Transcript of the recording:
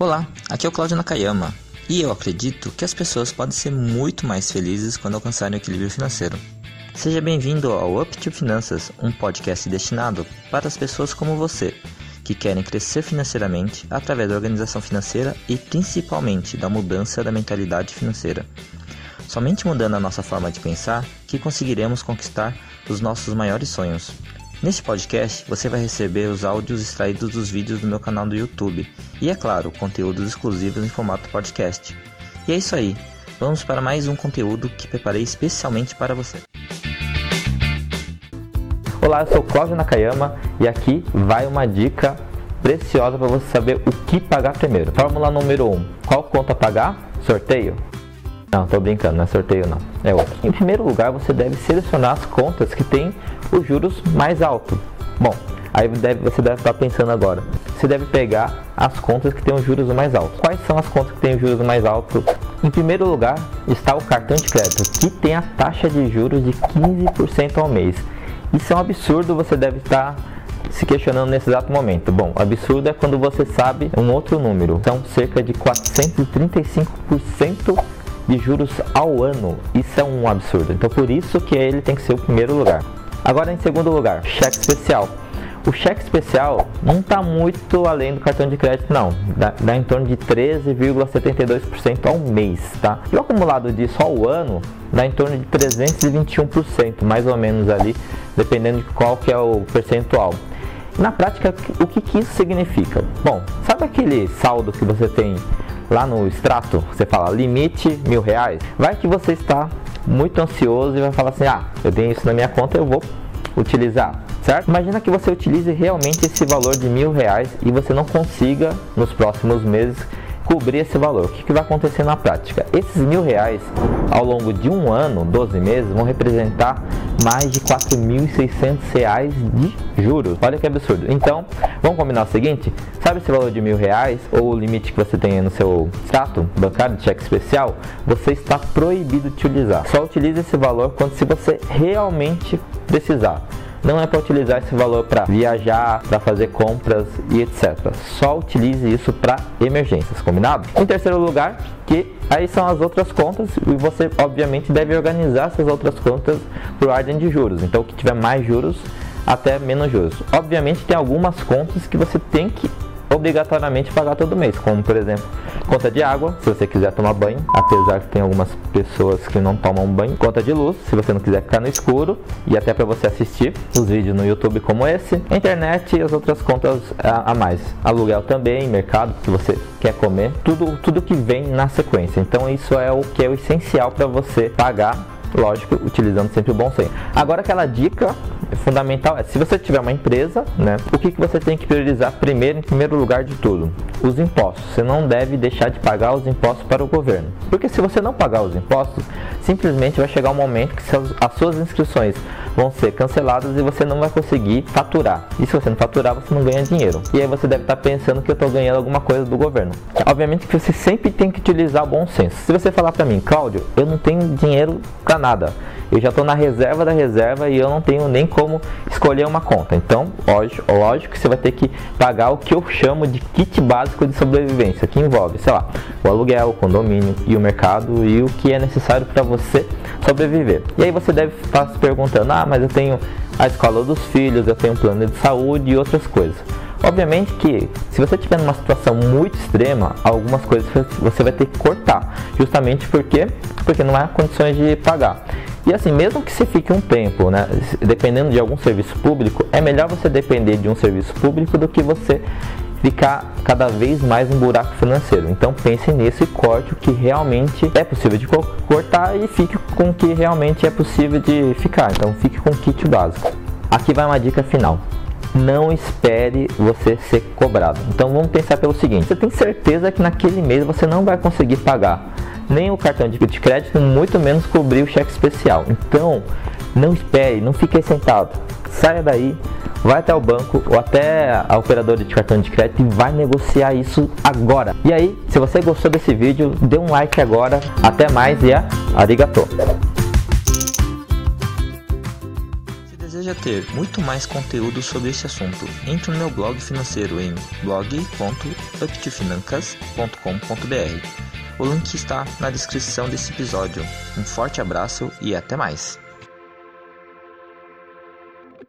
Olá, aqui é o Cláudio Nakayama e eu acredito que as pessoas podem ser muito mais felizes quando alcançarem o equilíbrio financeiro. Seja bem-vindo ao Up to Finanças, um podcast destinado para as pessoas como você, que querem crescer financeiramente através da organização financeira e principalmente da mudança da mentalidade financeira. Somente mudando a nossa forma de pensar que conseguiremos conquistar os nossos maiores sonhos. Neste podcast, você vai receber os áudios extraídos dos vídeos do meu canal do YouTube e, é claro, conteúdos exclusivos em formato podcast. E é isso aí, vamos para mais um conteúdo que preparei especialmente para você. Olá, eu sou Cláudio Nakayama e aqui vai uma dica preciosa para você saber o que pagar primeiro. Fórmula número 1: um, qual conta pagar? Sorteio? Não, tô brincando, não é sorteio não, é outro. Em primeiro lugar, você deve selecionar as contas que têm os juros mais altos. Bom, aí deve, você deve estar pensando agora, você deve pegar as contas que têm os juros mais altos. Quais são as contas que têm os juros mais altos? Em primeiro lugar está o cartão de crédito, que tem a taxa de juros de 15% ao mês. Isso é um absurdo, você deve estar se questionando nesse exato momento. Bom, absurdo é quando você sabe um outro número. São cerca de 435% de juros ao ano. Isso é um absurdo. Então por isso que ele tem que ser o primeiro lugar. Agora em segundo lugar, cheque especial. O cheque especial não está muito além do cartão de crédito, não. Dá, dá em torno de 13,72% ao mês, tá? E o acumulado disso ao ano dá em torno de 321%, mais ou menos ali, dependendo de qual que é o percentual. Na prática, o que, que isso significa? Bom, sabe aquele saldo que você tem lá no extrato, você fala limite mil reais, vai que você está muito ansioso e vai falar assim, ah, eu tenho isso na minha conta, eu vou utilizar, certo? Imagina que você utilize realmente esse valor de mil reais e você não consiga nos próximos meses cobrir esse valor. O que, que vai acontecer na prática? Esses mil reais, ao longo de um ano, 12 meses, vão representar mais de 4.600 reais de juros. Olha que absurdo. Então, vamos combinar o seguinte: sabe esse valor de mil reais ou o limite que você tem no seu status bancário de cheque especial? Você está proibido de utilizar. Só utilize esse valor quando se você realmente precisar. Não é para utilizar esse valor para viajar, para fazer compras e etc. Só utilize isso para emergências, combinado? Em terceiro lugar, que aí são as outras contas e você obviamente deve organizar essas outras contas por ordem de juros. Então, o que tiver mais juros até menos juros. Obviamente tem algumas contas que você tem que obrigatoriamente pagar todo mês, como por exemplo, conta de água, se você quiser tomar banho, apesar que tem algumas pessoas que não tomam banho, conta de luz, se você não quiser ficar no escuro e até para você assistir os vídeos no YouTube como esse, internet e as outras contas a, a mais, aluguel também, mercado que você quer comer, tudo tudo que vem na sequência. Então isso é o que é o essencial para você pagar lógico, utilizando sempre o bom senso. Agora aquela dica fundamental é, se você tiver uma empresa, né, o que, que você tem que priorizar primeiro, em primeiro lugar de tudo? Os impostos. Você não deve deixar de pagar os impostos para o governo. Porque se você não pagar os impostos, simplesmente vai chegar um momento que as suas inscrições vão ser canceladas e você não vai conseguir faturar. E se você não faturar, você não ganha dinheiro. E aí você deve estar pensando que eu estou ganhando alguma coisa do governo. Obviamente que você sempre tem que utilizar o bom senso. Se você falar para mim, Cláudio, eu não tenho dinheiro para nada. Eu já estou na reserva da reserva e eu não tenho nem como escolher uma conta. Então, lógico, lógico que você vai ter que pagar o que eu chamo de kit básico de sobrevivência, que envolve, sei lá, o aluguel, o condomínio e o mercado e o que é necessário para você sobreviver. E aí você deve estar se perguntando: ah, mas eu tenho a escola dos filhos, eu tenho um plano de saúde e outras coisas. Obviamente que se você estiver numa situação muito extrema, algumas coisas você vai ter que cortar, justamente porque porque não há condições de pagar. E assim, mesmo que você fique um tempo, né, dependendo de algum serviço público, é melhor você depender de um serviço público do que você ficar cada vez mais um buraco financeiro. Então pense nisso e corte o que realmente é possível de cortar e fique com o que realmente é possível de ficar. Então fique com o kit básico. Aqui vai uma dica final não espere você ser cobrado. Então vamos pensar pelo seguinte: você tem certeza que naquele mês você não vai conseguir pagar nem o cartão de crédito, muito menos cobrir o cheque especial. Então não espere, não fique sentado. Saia daí, vai até o banco ou até a operadora de cartão de crédito e vai negociar isso agora. E aí, se você gostou desse vídeo, dê um like agora. Até mais e a arigato! deseja ter muito mais conteúdo sobre este assunto, entre no meu blog financeiro em blog.uptofinancas.com.br. O link está na descrição desse episódio. Um forte abraço e até mais!